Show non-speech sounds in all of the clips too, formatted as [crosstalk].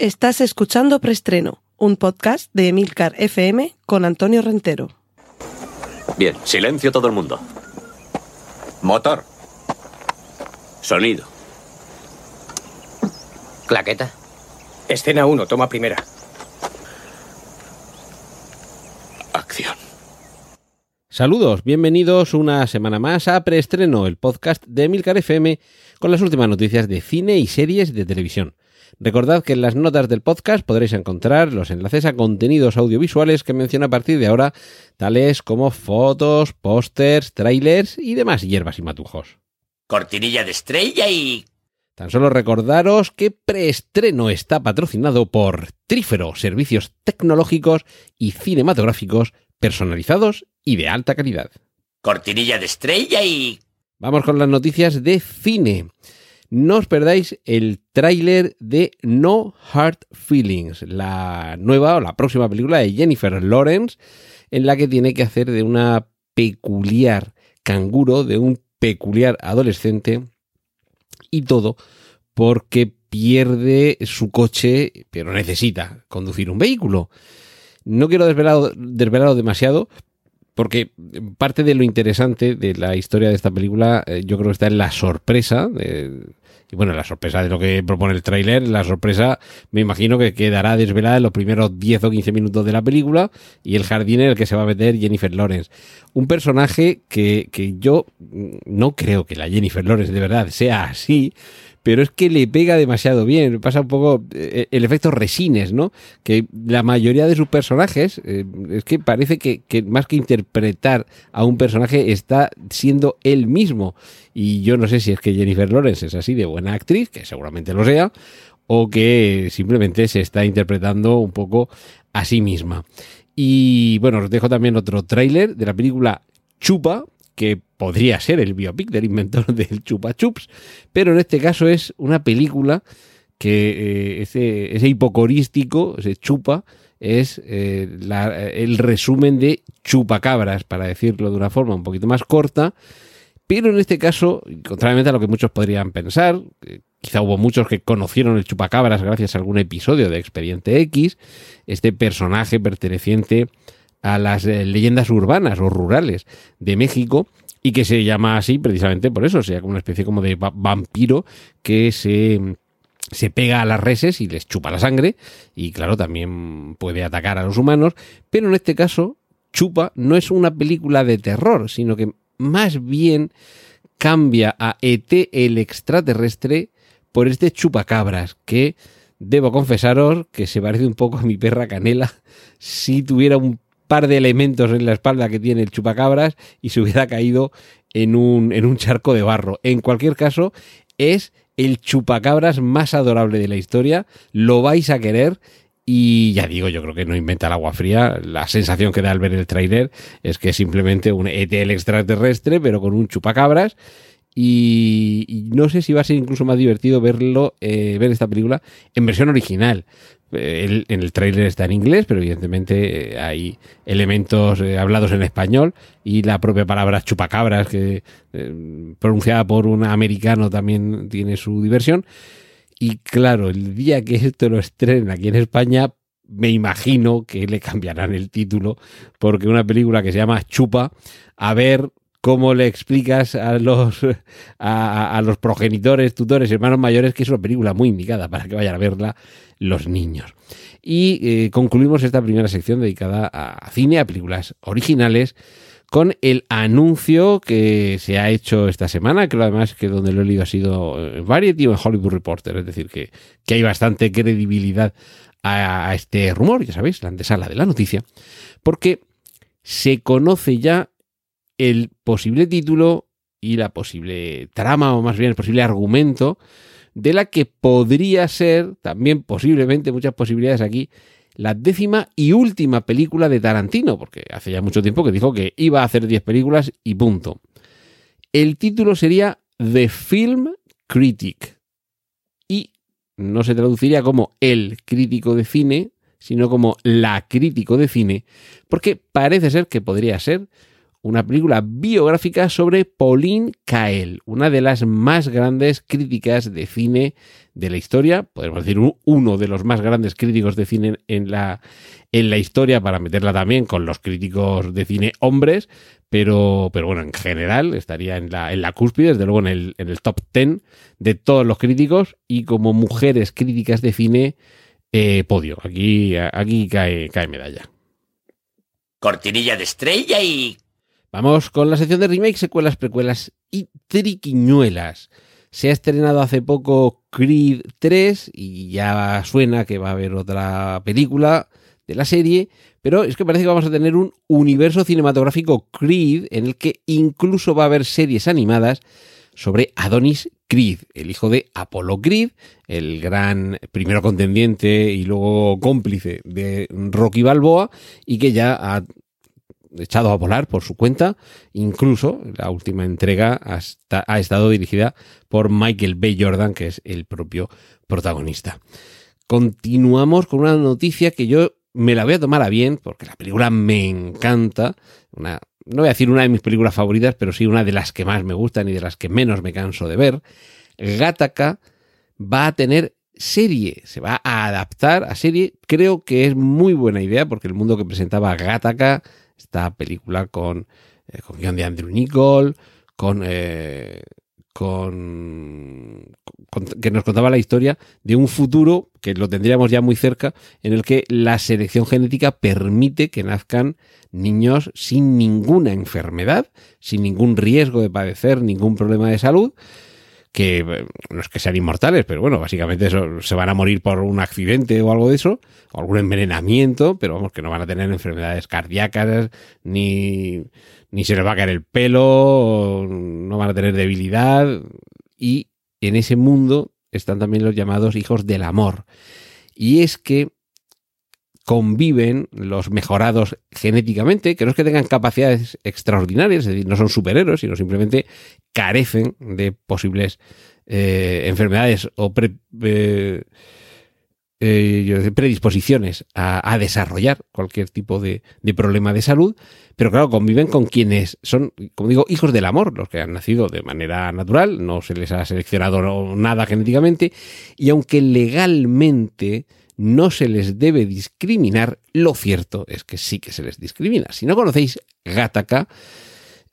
Estás escuchando Preestreno, un podcast de Emilcar FM con Antonio Rentero. Bien, silencio todo el mundo. Motor. Sonido. Claqueta. Escena 1, toma primera. Acción. Saludos, bienvenidos una semana más a Preestreno, el podcast de Emilcar FM con las últimas noticias de cine y series de televisión. Recordad que en las notas del podcast podréis encontrar los enlaces a contenidos audiovisuales que menciono a partir de ahora, tales como fotos, pósters, trailers y demás hierbas y matujos. Cortinilla de estrella y... Tan solo recordaros que Preestreno está patrocinado por Trífero, servicios tecnológicos y cinematográficos personalizados y de alta calidad. Cortinilla de estrella y... Vamos con las noticias de cine. No os perdáis el tráiler de No Hard Feelings, la nueva o la próxima película de Jennifer Lawrence, en la que tiene que hacer de una peculiar canguro, de un peculiar adolescente, y todo porque pierde su coche, pero necesita conducir un vehículo. No quiero desvelarlo demasiado, porque parte de lo interesante de la historia de esta película eh, yo creo que está en la sorpresa de, y bueno, la sorpresa de lo que propone el tráiler, la sorpresa me imagino que quedará desvelada en los primeros 10 o 15 minutos de la película y el jardín en el que se va a meter Jennifer Lawrence. Un personaje que, que yo no creo que la Jennifer Lawrence de verdad sea así, pero es que le pega demasiado bien. Pasa un poco eh, el efecto resines, ¿no? Que la mayoría de sus personajes, eh, es que parece que, que, más que interpretar a un personaje, está siendo él mismo. Y yo no sé si es que Jennifer Lawrence es así de buena actriz, que seguramente lo sea, o que simplemente se está interpretando un poco a sí misma. Y bueno, os dejo también otro tráiler de la película Chupa, que podría ser el biopic del inventor [laughs] del Chupa Chups, pero en este caso es una película que eh, ese, hipocorístico, ese chupa, es eh, la, el resumen de chupacabras, para decirlo de una forma un poquito más corta, pero en este caso, contrariamente a lo que muchos podrían pensar, quizá hubo muchos que conocieron el chupacabras gracias a algún episodio de Expediente X, este personaje perteneciente a las eh, leyendas urbanas o rurales de México y que se llama así precisamente por eso, sea, como una especie como de vampiro que se se pega a las reses y les chupa la sangre y claro, también puede atacar a los humanos, pero en este caso Chupa no es una película de terror, sino que más bien cambia a ET el extraterrestre por este chupacabras que debo confesaros que se parece un poco a mi perra Canela. Si tuviera un par de elementos en la espalda que tiene el chupacabras y se hubiera caído en un, en un charco de barro. En cualquier caso, es el chupacabras más adorable de la historia. Lo vais a querer. Y ya digo, yo creo que no inventa el agua fría. La sensación que da al ver el trailer es que es simplemente un ETL extraterrestre, pero con un chupacabras. Y, y, no sé si va a ser incluso más divertido verlo, eh, ver esta película en versión original. El, en el tráiler está en inglés, pero evidentemente eh, hay elementos eh, hablados en español y la propia palabra chupacabras, que eh, pronunciada por un americano también tiene su diversión. Y claro, el día que esto lo estrenen aquí en España, me imagino que le cambiarán el título, porque una película que se llama Chupa, a ver cómo le explicas a los, [laughs] a, los progenitores, tutores, hermanos mayores que es una película muy indicada para que vayan a verla los niños. Y eh, concluimos esta primera sección dedicada a cine, a películas originales, con el anuncio que se ha hecho esta semana, que además que donde lo he leído ha sido en Variety o en Hollywood Reporter, es decir, que, que hay bastante credibilidad a, a este rumor, ya sabéis, la antesala de la noticia, porque se conoce ya el posible título y la posible trama, o más bien el posible argumento, de la que podría ser, también posiblemente, muchas posibilidades aquí, la décima y última película de Tarantino, porque hace ya mucho tiempo que dijo que iba a hacer 10 películas y punto. El título sería The Film Critic y no se traduciría como el crítico de cine, sino como la crítico de cine, porque parece ser que podría ser una película biográfica sobre Pauline Kael, una de las más grandes críticas de cine de la historia, podemos decir uno de los más grandes críticos de cine en la, en la historia, para meterla también con los críticos de cine hombres, pero, pero bueno, en general estaría en la, en la cúspide, desde luego en el, en el top 10 de todos los críticos y como mujeres críticas de cine, eh, podio. Aquí, aquí cae, cae medalla. Cortinilla de estrella y... Vamos con la sección de remake, secuelas, precuelas y triquiñuelas. Se ha estrenado hace poco Creed 3 y ya suena que va a haber otra película de la serie, pero es que parece que vamos a tener un universo cinematográfico Creed en el que incluso va a haber series animadas sobre Adonis Creed, el hijo de Apollo Creed, el gran primero contendiente y luego cómplice de Rocky Balboa y que ya ha echado a volar por su cuenta. Incluso la última entrega ha estado dirigida por Michael B. Jordan, que es el propio protagonista. Continuamos con una noticia que yo me la voy a tomar a bien, porque la película me encanta. No voy a decir una de mis películas favoritas, pero sí una de las que más me gustan y de las que menos me canso de ver. Gataca va a tener serie, se va a adaptar a serie. Creo que es muy buena idea porque el mundo que presentaba Gataca esta película con, eh, con guion de Andrew con, eh, con, con, que nos contaba la historia de un futuro que lo tendríamos ya muy cerca, en el que la selección genética permite que nazcan niños sin ninguna enfermedad, sin ningún riesgo de padecer ningún problema de salud que eh, no es que sean inmortales, pero bueno, básicamente se van a morir por un accidente o algo de eso, o algún envenenamiento, pero vamos, que no van a tener enfermedades cardíacas, ni, ni se les va a caer el pelo, no van a tener debilidad, y en ese mundo están también los llamados hijos del amor. Y es que conviven los mejorados genéticamente, que no es que tengan capacidades extraordinarias, es decir, no son superhéroes, sino simplemente carecen de posibles eh, enfermedades o eh, eh, predisposiciones a, desarrollar cualquier tipo de, de, problema de salud, pero claro, conviven con quienes son, como digo, hijos del amor, los que han nacido de manera natural, no se les ha seleccionado nada genéticamente, y aunque legalmente no se les debe discriminar, lo cierto es que sí que se les discrimina. Si no conocéis Gattaca,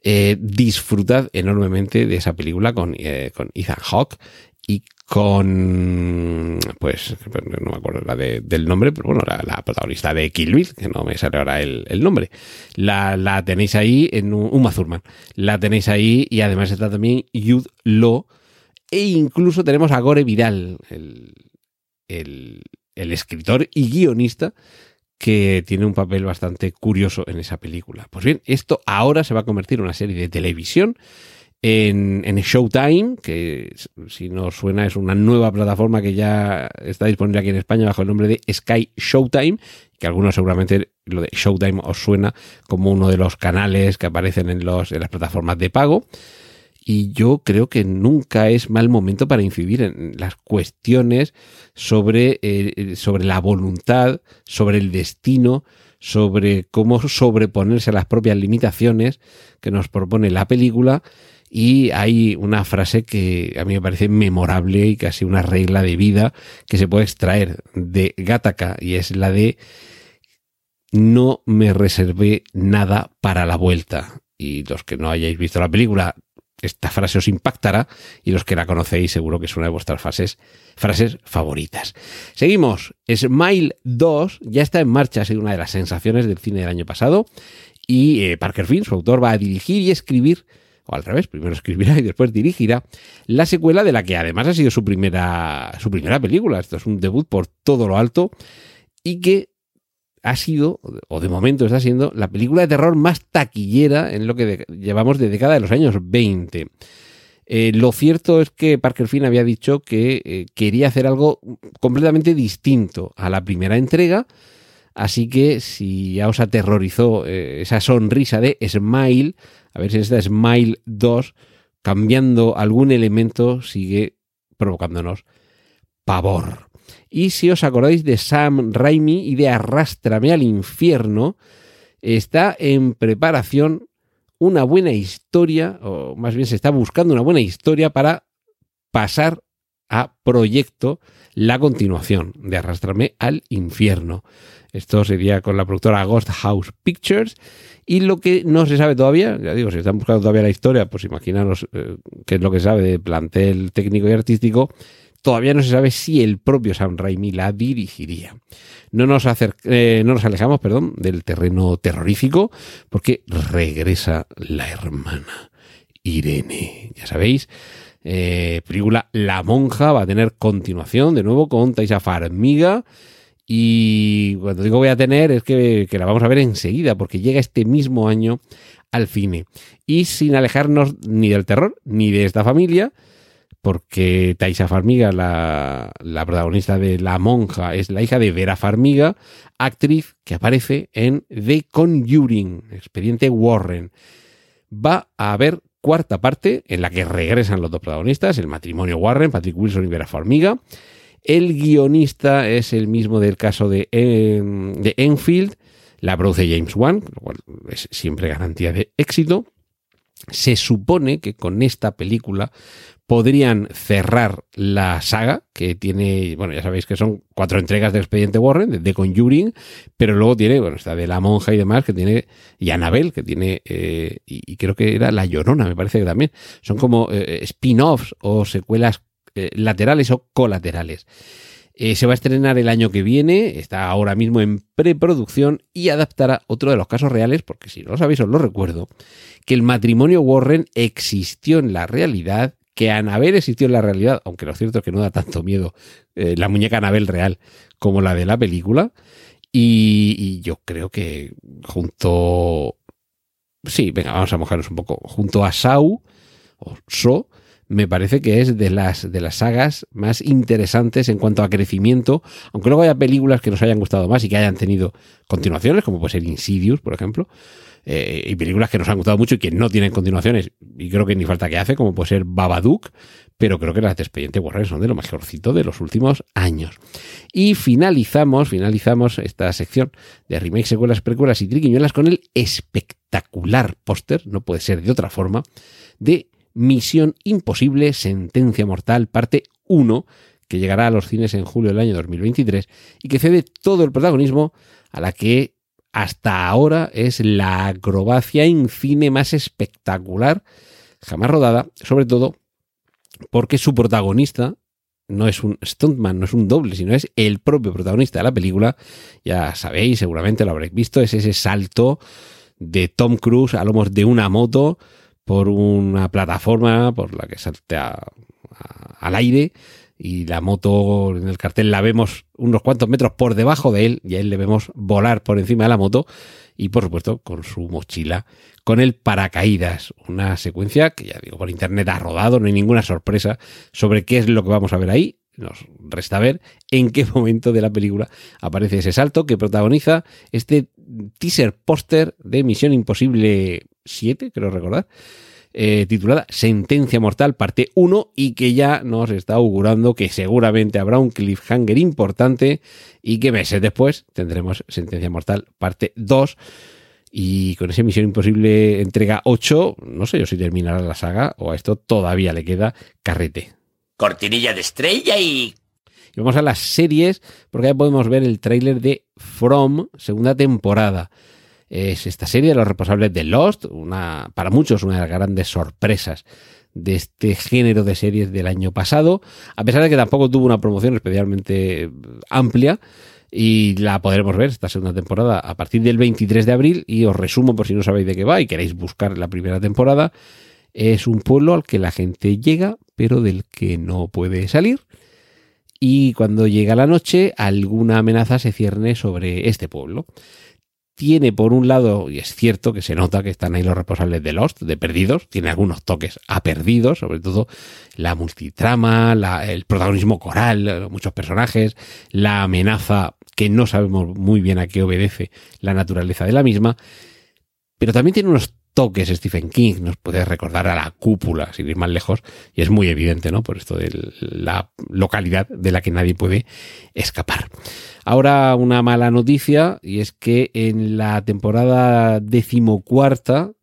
eh, disfrutad enormemente de esa película con, eh, con Ethan Hawke y con, pues, no me acuerdo la del nombre, pero bueno, la, protagonista de Kill Bill, que no me sale ahora el, nombre. La, tenéis ahí en Uma Thurman. La tenéis ahí y además está también Yud Law. E incluso tenemos a Gore Vidal, el, el, el escritor y guionista que tiene un papel bastante curioso en esa película. Pues bien, esto ahora se va a convertir en una serie de televisión en, en, Showtime, que si no suena es una nueva plataforma que ya está disponible aquí en España bajo el nombre de Sky Showtime, que algunos seguramente lo de Showtime os suena como uno de los canales que aparecen en, los, en las plataformas de pago y yo creo que nunca es mal momento para incidir en las cuestiones sobre, eh, sobre la voluntad, sobre el destino, sobre cómo sobreponerse a las propias limitaciones que nos propone la película. Y hay una frase que a mí me parece memorable y casi una regla de vida que se puede extraer de Gattaca y es la de no me reservé nada para la vuelta. Y los que no hayáis visto la película esta frase os impactará y los que la conocéis seguro que es una de vuestras frases, frases favoritas. Seguimos. Smile 2 ya está en marcha, ha sido una de las sensaciones del cine del año pasado y eh, Parker Finn, su autor, va a dirigir y escribir o al revés, primero escribirá y después dirigirá la secuela de la que además ha sido su primera su primera película. Esto es un debut por todo lo alto y que ha sido, o de momento está siendo, la película de terror más taquillera en lo que llevamos de década de los años 20. Eh, lo cierto es que Parker Finn había dicho que eh, quería hacer algo completamente distinto a la primera entrega, así que si ya os aterrorizó eh, esa sonrisa de Smile, a ver si esta Smile 2, cambiando algún elemento, sigue provocándonos pavor. Y si os acordáis de Sam Raimi y de Arrástrame al infierno, está en preparación una buena historia, o más bien se está buscando una buena historia para pasar a proyecto la continuación de Arrastrarme al infierno. Esto sería con la productora Ghost House Pictures. Y lo que no se sabe todavía, ya digo, si están buscando todavía la historia, pues imaginaros eh, qué es lo que sabe de plantel técnico y artístico. Todavía no se sabe si el propio Sam Raimi la dirigiría. No nos, eh, no nos alejamos perdón, del terreno terrorífico porque regresa la hermana Irene. Ya sabéis, eh, película La Monja va a tener continuación de nuevo con Taisa Farmiga. Y cuando digo voy a tener es que, la vamos a ver enseguida porque llega este mismo año al cine. Y sin alejarnos ni del terror ni de esta familia, porque Taisa Farmiga, la, la, protagonista de La Monja, es la hija de Vera Farmiga, actriz que aparece en The Conjuring, expediente Warren. Va a haber cuarta parte en la que regresan los dos protagonistas, el matrimonio Warren, Patrick Wilson y Vera Farmiga. El guionista es el mismo del caso de, em, de Enfield, la produce James Wan, lo cual es siempre garantía de éxito. Se supone que con esta película podrían cerrar la saga, que tiene, bueno, ya sabéis que son cuatro entregas de Expediente Warren, de Conjuring, pero luego tiene, bueno, está de La Monja y demás, que tiene, y Annabelle, que tiene, eh, y, creo que era La Llorona, me parece que también. Son como eh, spin-offs o secuelas eh, laterales o colaterales. se va a estrenar el año que viene, está ahora mismo en preproducción y adaptará otro de los casos reales, porque si no lo sabéis os lo recuerdo, que el matrimonio Warren existió en la realidad que Anabel existió en la realidad, aunque lo cierto es que no da tanto miedo eh, la muñeca Anabel real como la de la película. Y, yo creo que junto. Sí, venga, vamos a mojarnos un poco. Junto a Sau, o So, me parece que es de las, de las sagas más interesantes en cuanto a crecimiento, aunque luego haya películas que nos hayan gustado más y que hayan tenido continuaciones, como puede ser Insidious, por ejemplo, eh, y películas que nos han gustado mucho y que no tienen continuaciones, y creo que ni falta que hace, como puede ser Babadook, pero creo que las de Expediente Warren son de lo mejorcito de los últimos años. Y finalizamos, finalizamos esta sección de remakes, secuelas, precuelas y triquiñuelas con el espectacular póster, no puede ser de otra forma, de Misión Imposible, Sentencia Mortal, parte 1, que llegará a los cines en julio del año 2023 y que cede todo el protagonismo a la que hasta ahora es la acrobacia en cine más espectacular jamás rodada, sobre todo porque su protagonista no es un stuntman, no es un doble, sino es el propio protagonista de la película. Ya sabéis, seguramente lo habréis visto, es ese salto de Tom Cruise a lomos de una moto por una plataforma por la que salta al aire y la moto en el cartel la vemos unos cuantos metros por debajo de él y a él le vemos volar por encima de la moto y por supuesto con su mochila con el paracaídas, una secuencia que ya digo por internet ha rodado, no hay ninguna sorpresa sobre qué es lo que vamos a ver ahí, nos resta ver en qué [laughs] momento de la película aparece ese salto que protagoniza este teaser póster de Misión Imposible 7, creo recordar, eh, titulada Sentencia Mortal, parte 1, y que ya nos está augurando que seguramente habrá un cliffhanger importante y que meses después tendremos Sentencia Mortal, parte 2. Y con esa Misión Imposible entrega 8, no sé yo si terminará la saga o a esto todavía le queda carrete. Cortinilla de estrella y... Y vamos a las series, porque ya podemos ver el tráiler de From, segunda temporada es esta serie de los responsables de Lost, una, para muchos una de las grandes sorpresas de este género de series del año pasado, a pesar de que tampoco tuvo una promoción especialmente amplia. Y la podremos ver esta segunda temporada a partir del 23 de abril. Y os resumo por si no sabéis de qué va y queréis buscar la primera temporada. Es un pueblo al que la gente llega, pero del que no puede salir. Y cuando llega la noche, alguna amenaza se cierne sobre este pueblo tiene por un lado, y es cierto que se nota que están ahí los responsables de Lost, de Perdidos, tiene algunos toques a Perdidos, sobre todo la multitrama, el protagonismo coral, muchos personajes, la amenaza que no sabemos muy bien a qué obedece la naturaleza de la misma, pero también tiene unos toques Stephen King, nos puede recordar a la cúpula, sin ir más lejos, y es muy evidente, ¿no? Por esto de la localidad de la que nadie puede escapar. Ahora una mala noticia, y es que en la temporada decimocuarta,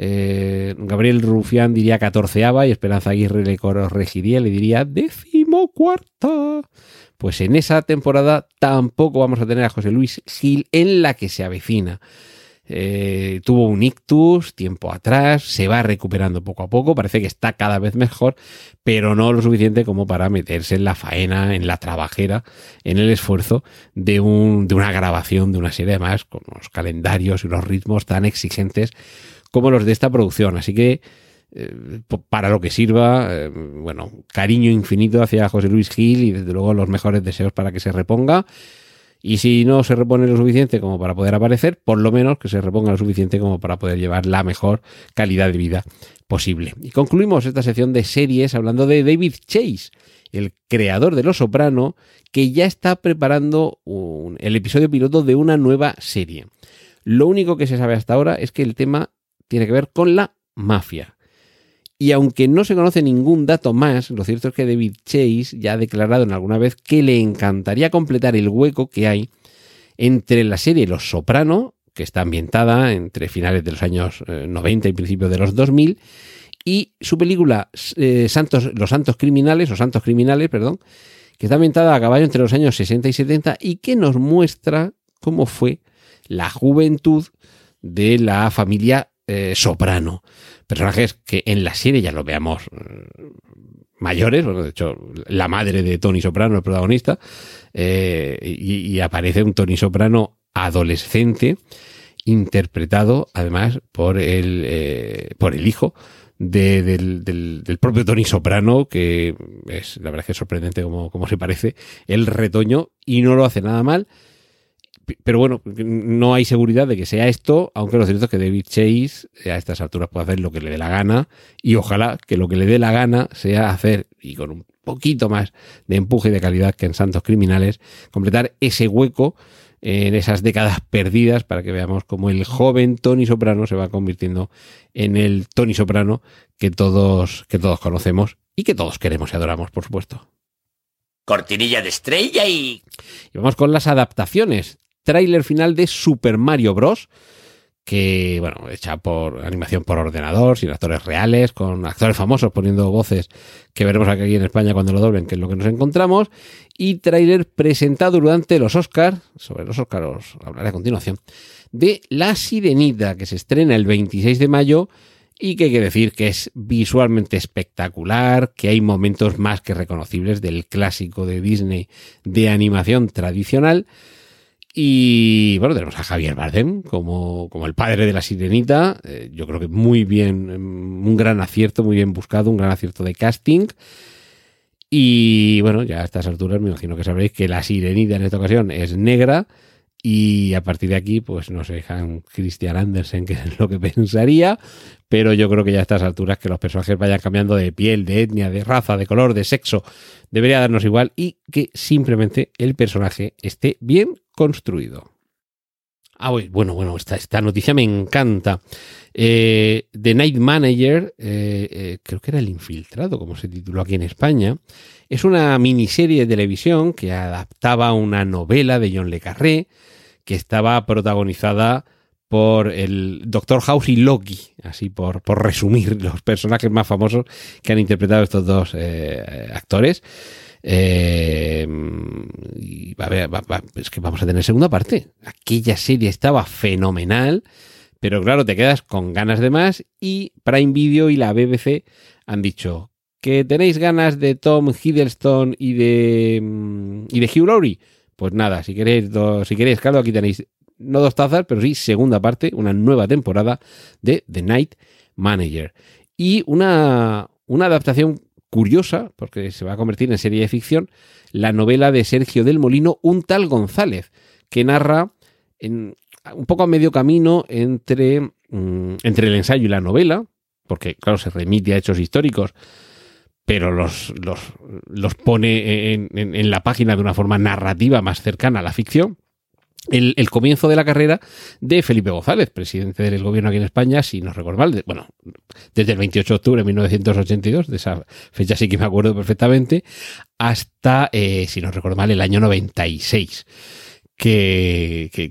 Eh, Gabriel Rufián diría catorceava y Esperanza Aguirre le corregiría, le diría decimocuarta. Pues en esa temporada tampoco vamos a tener a José Luis Gil en la que se avecina. Eh, tuvo un ictus tiempo atrás, se va recuperando poco a poco, parece que está cada vez mejor, pero no lo suficiente como para meterse en la faena, en la trabajera, en el esfuerzo de, un, de una grabación de una serie más con unos calendarios y unos ritmos tan exigentes como los de esta producción. Así que eh, para lo que sirva, eh, bueno, cariño infinito hacia José Luis Gil y desde luego los mejores deseos para que se reponga. Y si no se repone lo suficiente como para poder aparecer, por lo menos que se reponga lo suficiente como para poder llevar la mejor calidad de vida posible. Y concluimos esta sección de series hablando de David Chase, el creador de Los Soprano, que ya está preparando el episodio piloto de una nueva serie. Lo único que se sabe hasta ahora es que el tema tiene que ver con la mafia. Y aunque no se conoce ningún dato más, lo cierto es que David Chase ya ha declarado en alguna vez que le encantaría completar el hueco que hay entre la serie Los Soprano, que está ambientada entre finales de los años 90 eh, y principios de los 2000, y su película eh, Santos, Los Santos Criminales, o Santos Criminales, perdón, que está ambientada a caballo entre los años 60 y 70 y que nos muestra cómo fue la juventud de la familia eh, soprano. Personajes que en la serie ya lo veamos eh, mayores, bueno, de hecho, la madre de Tony Soprano, el protagonista, eh, y, aparece un Tony Soprano adolescente, interpretado además por el, por el hijo del, del, propio Tony Soprano, que es la verdad que es sorprendente como, como se parece, el retoño, y no lo hace nada mal pero bueno, no hay seguridad de que sea esto, aunque lo cierto es que David Chase a estas alturas puede hacer lo que le dé la gana y ojalá que lo que le dé la gana sea hacer, y con un poquito más de empuje y de calidad que en Santos Criminales, completar ese hueco en esas décadas perdidas para que veamos cómo el joven Tony Soprano se va convirtiendo en el Tony Soprano que todos, que todos conocemos y que todos queremos y adoramos, por supuesto. Cortinilla de estrella y... Y vamos con las adaptaciones tráiler final de Super Mario Bros. Que, bueno, hecha por animación por ordenador, sin actores reales, con actores famosos poniendo voces que veremos aquí en España cuando lo doblen, que es lo que nos encontramos. Y tráiler presentado durante los Oscars, sobre los Oscars os hablaré a continuación, de La Sirenita, que se estrena el 26 de mayo y que hay que decir que es visualmente espectacular, que hay momentos más que reconocibles del clásico de Disney de animación tradicional y bueno, tenemos a Javier Bardem como, como el padre de la sirenita. Eh, yo creo que muy bien, mm, un gran acierto, muy bien buscado, un gran acierto de casting. Y bueno, ya a estas alturas me imagino que sabréis que la sirenita en esta ocasión es negra. Y a partir de aquí, pues no sé, Han Christian Andersen, [laughs] que es lo que pensaría, pero yo creo que ya a estas alturas que los personajes vayan cambiando de piel, de etnia, de raza, de color, de sexo, debería darnos igual y que simplemente el personaje esté bien construido. Ah, bueno, bueno, esta, esta noticia me encanta. Eh, The Night Manager, eh, eh, creo que era El Infiltrado, como se tituló aquí en España, es una miniserie de televisión que adaptaba una novela de John Le Carré, que estaba protagonizada por el Doctor House y Loki, así por, por resumir los personajes más famosos que han interpretado estos dos actores. Eh, y va a ver, es que vamos a tener segunda parte. Aquella serie estaba fenomenal, pero claro, te quedas con ganas de más y Prime Video y la BBC han dicho que tenéis ganas de Tom Hiddleston y de, mm, y de Hugh Laurie. Pues nada, si queréis, si queréis, claro, aquí tenéis no dos tazas, pero sí segunda parte, una nueva temporada de The Night Manager. Y una, una adaptación curiosa, porque se va a convertir en serie de ficción, la novela de Sergio del Molino, Un tal González, que narra en, un poco a medio camino entre, mm, entre el ensayo y la novela, porque claro, se remite a hechos históricos, pero los, los, los pone en, en, la página de una forma narrativa más cercana a la ficción el, comienzo de la carrera de Felipe González, presidente del gobierno aquí en España, si no recuerdo mal, bueno, desde el 28 de octubre de 1982, de esa fecha sí que me acuerdo perfectamente, hasta, eh, si no recuerdo mal, el año 96. Que, que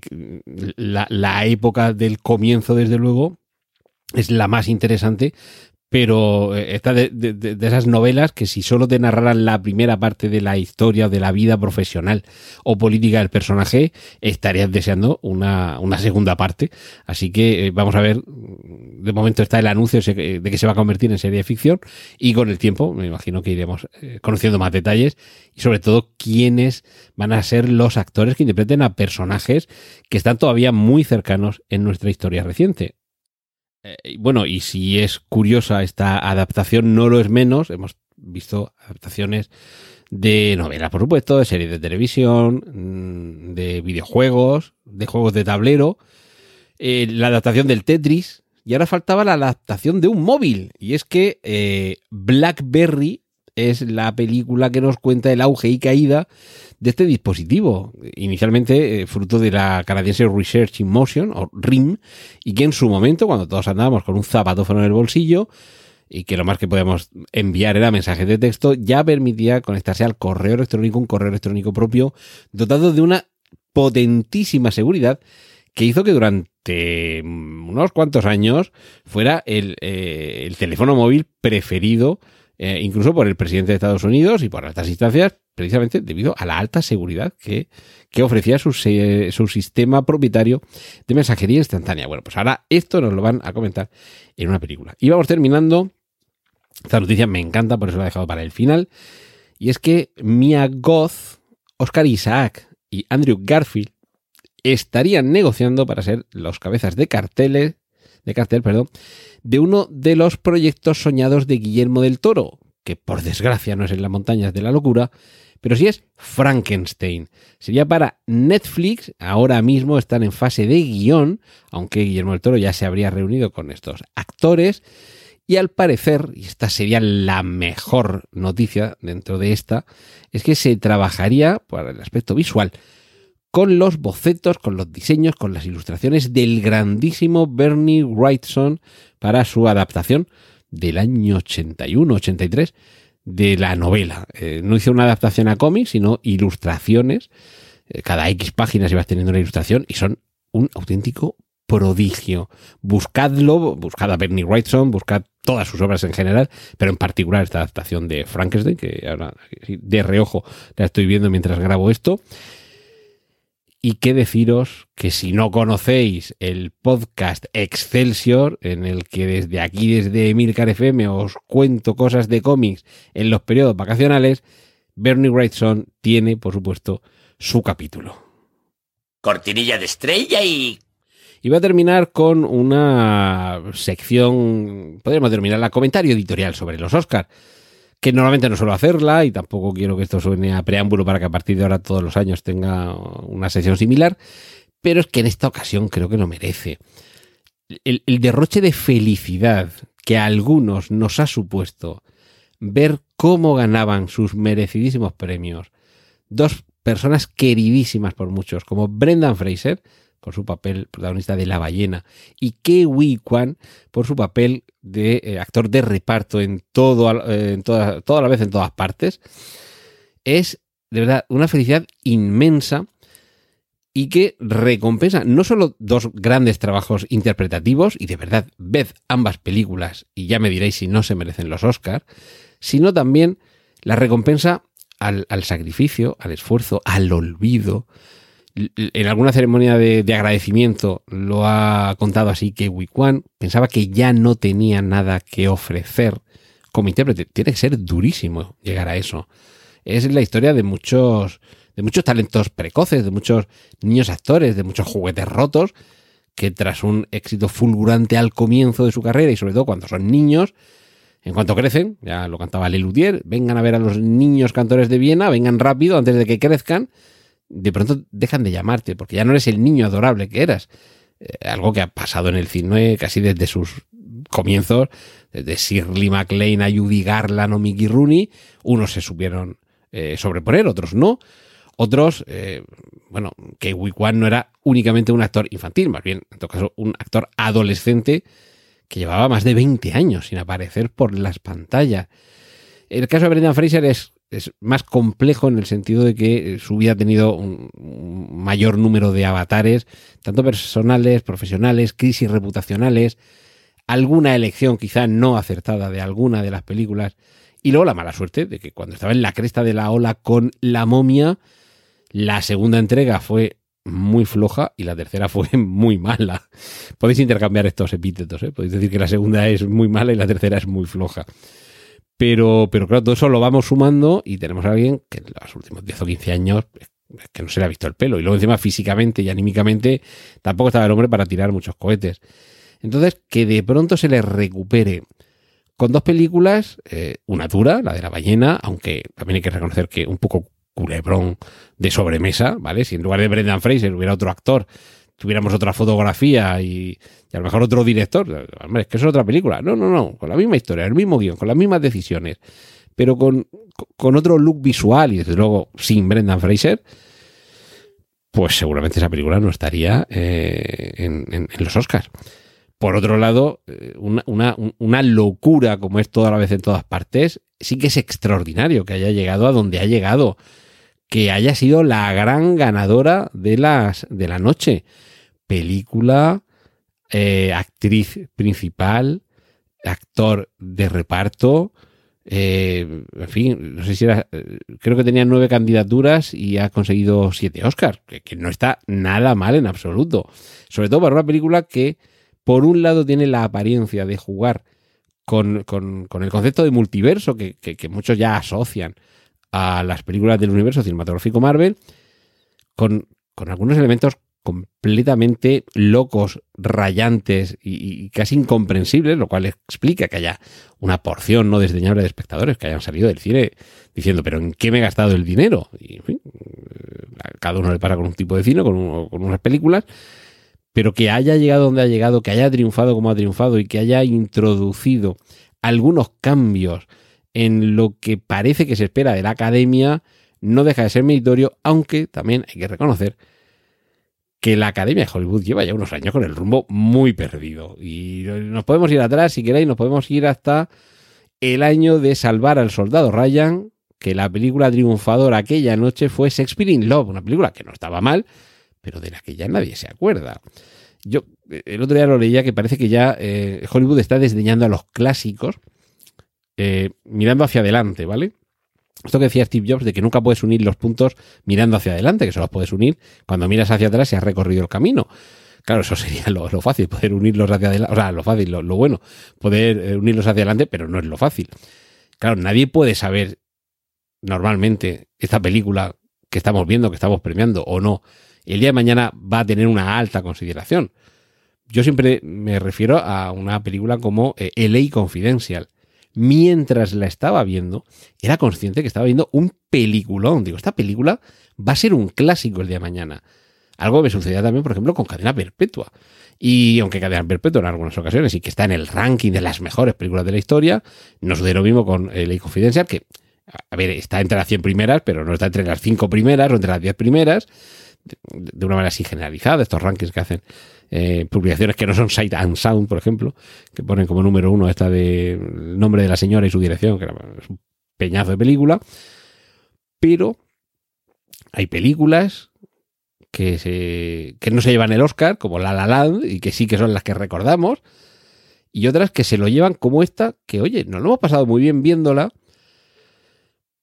la, la época del comienzo, desde luego, es la más interesante, pero eh, esta de, esas novelas que si solo te narraran la primera parte de la historia o de la vida profesional o política del personaje, estarías deseando una, una segunda parte. Así que eh, vamos a ver, de momento está el anuncio de que se va a convertir en serie de ficción y con el tiempo me imagino que iremos eh, conociendo más detalles y sobre todo quiénes van a ser los actores que interpreten a personajes que están todavía muy cercanos en nuestra historia reciente. Eh, bueno, y si es curiosa esta adaptación, no lo es menos. Hemos visto adaptaciones de novelas, por supuesto, de series de televisión, mm, de videojuegos, de juegos de tablero, eh, la adaptación del Tetris, y ahora faltaba la adaptación de un móvil. Y es que eh, Blackberry es la película que nos cuenta el auge y caída de este dispositivo, inicialmente eh, fruto de la canadiense Research in Motion, o RIM, y que en su momento, cuando todos andábamos con un zapatófono en el bolsillo, y que lo más que podíamos enviar era mensajes de texto, ya permitía conectarse al correo electrónico, un correo electrónico propio, dotado de una potentísima seguridad que hizo que durante unos cuantos años fuera el, eh, el teléfono móvil preferido eh, incluso por el presidente de Estados Unidos y por altas instancias, precisamente debido a la alta seguridad que, que ofrecía su, su sistema propietario de mensajería instantánea. Bueno, pues ahora esto nos lo van a comentar en una película. Y vamos terminando. Esta noticia me encanta, por eso la he dejado para el final. Y es que Mia Goth, Oscar Isaac y Andrew Garfield estarían negociando para ser los cabezas de carteles, de cartel, perdón, de uno de los proyectos soñados de Guillermo del Toro, que por desgracia no es en las montañas de la locura, pero sí es Frankenstein. Sería para Netflix, ahora mismo están en fase de guion, aunque Guillermo del Toro ya se habría reunido con estos actores. Y al parecer, y esta sería la mejor noticia dentro de esta, es que se trabajaría por el aspecto visual con los bocetos, con los diseños, con las ilustraciones del grandísimo Bernie Wrightson para su adaptación del año 81-83 de la novela. Eh, no hizo una adaptación a cómics, sino ilustraciones. Eh, cada X páginas ibas teniendo una ilustración y son un auténtico prodigio. Buscadlo, buscad a Bernie Wrightson, buscad todas sus obras en general, pero en particular esta adaptación de Frankenstein, que ahora de reojo la estoy viendo mientras grabo esto. Y qué deciros que si no conocéis el podcast Excelsior, en el que desde aquí, desde Emilcar FM, os cuento cosas de cómics en los periodos vacacionales, Bernie Wrightson tiene, por supuesto, su capítulo. Cortinilla de estrella y... Y voy a terminar con una sección, podríamos terminar la comentario editorial sobre los Oscars que normalmente no suelo hacerla y tampoco quiero que esto suene a preámbulo para que a partir de ahora todos los años tenga una sesión similar, pero es que en esta ocasión creo que lo merece. El, derroche de felicidad que a algunos nos ha supuesto ver cómo ganaban sus merecidísimos premios dos personas queridísimas por muchos, como Brendan Fraser, por su papel protagonista de La ballena, y Wee Kwan por su papel de eh, actor de reparto en todo, eh, en toda, toda la vez en todas partes, es de verdad una felicidad inmensa y que recompensa no solo dos grandes trabajos interpretativos, y de verdad ved ambas películas y ya me diréis si no se merecen los Oscars, sino también la recompensa al sacrificio, al esfuerzo, al olvido, en alguna ceremonia de, agradecimiento lo ha contado así que Wikwan pensaba que ya no tenía nada que ofrecer como intérprete. Tiene que ser durísimo llegar a eso. Es la historia de muchos, de muchos talentos precoces, de muchos niños actores, de muchos juguetes rotos, que tras un éxito fulgurante al comienzo de su carrera y sobre todo cuando son niños, en cuanto crecen, ya lo cantaba Lelutier, vengan a ver a los niños cantores de Viena, vengan rápido antes de que crezcan de pronto dejan de llamarte, porque ya no eres el niño adorable que eras. Eh, algo que ha pasado en el cine casi desde sus comienzos, desde Shirley MacLaine a Judy Garland o Mickey Rooney, unos se supieron eh, sobreponer, otros no. Otros, eh, bueno, que Wikwan no era únicamente un actor infantil, más bien, en todo caso, un actor adolescente que llevaba más de 20 años sin aparecer por las pantallas. El caso de Brendan Fraser es es más complejo en el sentido de que eh, su vida ha tenido un, mayor número de avatares, tanto personales, profesionales, crisis reputacionales. alguna elección quizá no acertada de alguna de las películas y luego la mala suerte de que cuando estaba en la cresta de la ola con la momia, la segunda entrega fue muy floja y la tercera [laughs] fue muy mala. Podéis intercambiar estos epítetos, ¿eh? podéis decir que la segunda es muy mala y la tercera es muy floja. Pero, pero claro, todo eso lo vamos sumando y tenemos a alguien que en los últimos 10 o 15 años que no se le ha visto el pelo. Y luego encima físicamente y anímicamente tampoco estaba el hombre para tirar muchos cohetes. Entonces, que de pronto se le recupere con dos películas, eh, una dura, la de la ballena, aunque también hay que reconocer que un poco culebrón de sobremesa, ¿vale? Si en lugar de Brendan Fraser hubiera otro actor, tuviéramos otra fotografía y, a lo mejor otro director, hombre, es que es otra película. No, no, no, con la misma historia, el mismo guion, con las mismas decisiones, pero con, con otro look visual y desde luego sin Brendan Fraser, pues seguramente esa película no estaría eh, en, en los Oscars. Por otro lado, eh, una, locura como es toda la vez en todas partes, sí que es extraordinario que haya llegado a donde ha llegado, que haya sido la gran ganadora de, las, de la noche. Película, eh, actriz principal, actor de reparto, eh, en fin, no sé si era, creo que tenía nueve candidaturas y ha conseguido siete Oscars, que no está nada mal en absoluto. Sobre todo para una película que por un lado tiene la apariencia de jugar con, el concepto de multiverso que, muchos ya asocian a las películas del universo cinematográfico Marvel, con, algunos elementos completamente locos, rayantes y, casi incomprensibles, lo cual explica que haya una porción no desdeñable de espectadores que hayan salido del cine diciendo, pero ¿en qué me he gastado el dinero? Y en fin, cada uno le para con un tipo de cine, con, con unas películas, pero que haya llegado donde ha llegado, que haya triunfado como ha triunfado y que haya introducido algunos cambios en lo que parece que se espera de la academia, no deja de ser meritorio, aunque también hay que reconocer que la Academia de Hollywood lleva ya unos años con el rumbo muy perdido. Y nos podemos ir atrás, si queréis, nos podemos ir hasta el año de Salvar al Soldado Ryan, que la película triunfadora aquella noche fue Shakespeare in Love, una película que no estaba mal, pero de la que ya nadie se acuerda. Yo el otro día lo leía que parece que ya eh, Hollywood está desdeñando a los clásicos eh, mirando hacia adelante, ¿vale? Esto que decía Steve Jobs de que nunca puedes unir los puntos mirando hacia adelante, que solo los puedes unir cuando miras hacia atrás y has recorrido el camino. Claro, eso [laughs] sería lo, fácil, poder unirlos hacia adelante, o sea, lo fácil, lo, bueno, poder eh, unirlos hacia adelante, pero no es lo fácil. Claro, nadie puede saber normalmente esta película que estamos viendo, que estamos premiando o no, el día de mañana va a tener una alta consideración. Yo siempre me refiero a una película como eh, LA Confidential. Mientras la estaba viendo, era consciente que estaba viendo un peliculón. Digo, esta película va a ser un clásico el día de mañana. Algo me sucedía también, por ejemplo, con Cadena Perpetua. Y aunque Cadena Perpetua en algunas ocasiones y que está en el ranking de las mejores películas de la historia, no sucede lo mismo con LA Confidential, que, a ver, está entre las 100 primeras, pero no está entre las 5 primeras o entre las 10 primeras de una manera así generalizada, estos rankings que hacen eh, publicaciones que no son Sight and Sound, por ejemplo, que ponen como número uno esta de nombre de la señora y su dirección, que es un peñazo de película, pero hay películas que, se, que no se llevan el Oscar, como La La Land, y que sí que son las que recordamos, y otras que se lo llevan como esta, que oye, nos lo hemos pasado muy bien viéndola,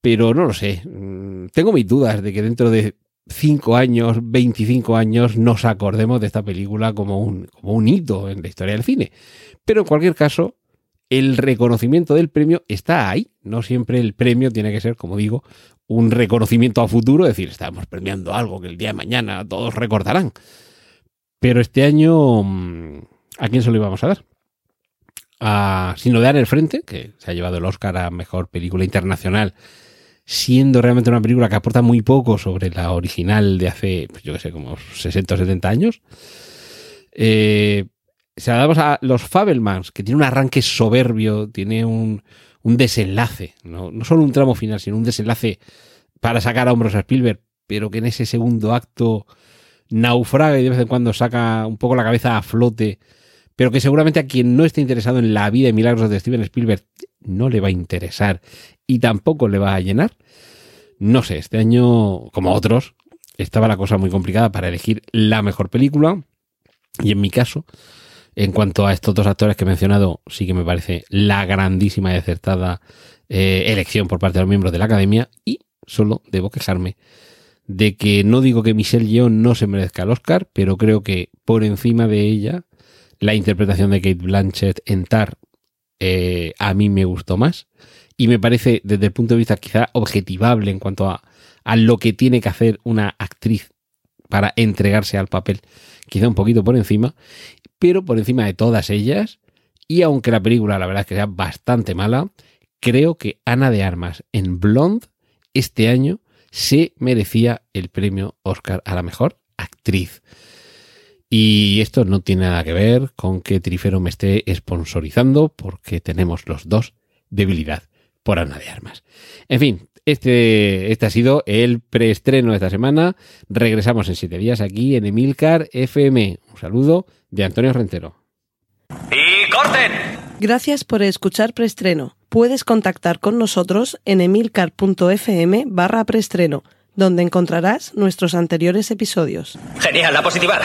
pero no lo sé. Mm, tengo mis dudas de que dentro de 5 años, 25 años, nos acordemos de esta película como un, como un hito en la historia del cine. Pero en cualquier caso, el reconocimiento del premio está ahí. No siempre el premio tiene que ser, como digo, un reconocimiento a futuro, es decir, estamos premiando algo que el día de mañana todos recordarán. Pero este año, mm, ¿a quién se lo íbamos a dar? A Sino de el Frente, que se ha llevado el Oscar a Mejor Película Internacional siendo realmente una película que aporta muy poco sobre la original de hace, pues yo que sé, como 60 o 70 años. Eh, se la damos a los Fabelmans, que tiene un arranque soberbio, tiene un, un desenlace, ¿no? no solo un tramo final, sino un desenlace para sacar a hombros a Spielberg, pero que en ese segundo acto naufraga y de vez en cuando saca un poco la cabeza a flote, pero que seguramente a quien no esté interesado en la vida y milagros de Steven Spielberg no le va a interesar y tampoco le va a llenar. No sé, este año, como otros, estaba la cosa muy complicada para elegir la mejor película. Y en mi caso, En cuanto a estos dos actores que he mencionado, sí que me parece la grandísima y acertada eh, elección por parte de los miembros de la academia. Y solo debo quejarme de que no digo que Michelle Yeoh no se merezca el Oscar, pero creo que por encima de ella, la interpretación de Kate Blanchett en Tar eh, a mí me gustó más. Y me parece, desde el punto de vista quizá objetivable en cuanto a, a lo que tiene que hacer una actriz para entregarse al papel, quizá un poquito por encima, pero por encima de todas ellas, y aunque la película la verdad es que sea bastante mala, creo que Ana de Armas en Blonde este año se merecía el premio Oscar a la mejor actriz. Y esto no tiene nada que ver con que Trifero me esté sponsorizando, porque tenemos los dos debilidad por Ana de Armas. En fin, este, este ha sido el preestreno de esta semana. Regresamos en siete días aquí en Emilcar FM. Un saludo de Antonio Rentero. ¡Y corten! Gracias por escuchar Preestreno. Puedes contactar con nosotros en emilcar.fm barra preestreno, donde encontrarás nuestros anteriores episodios. Genial, la positiva.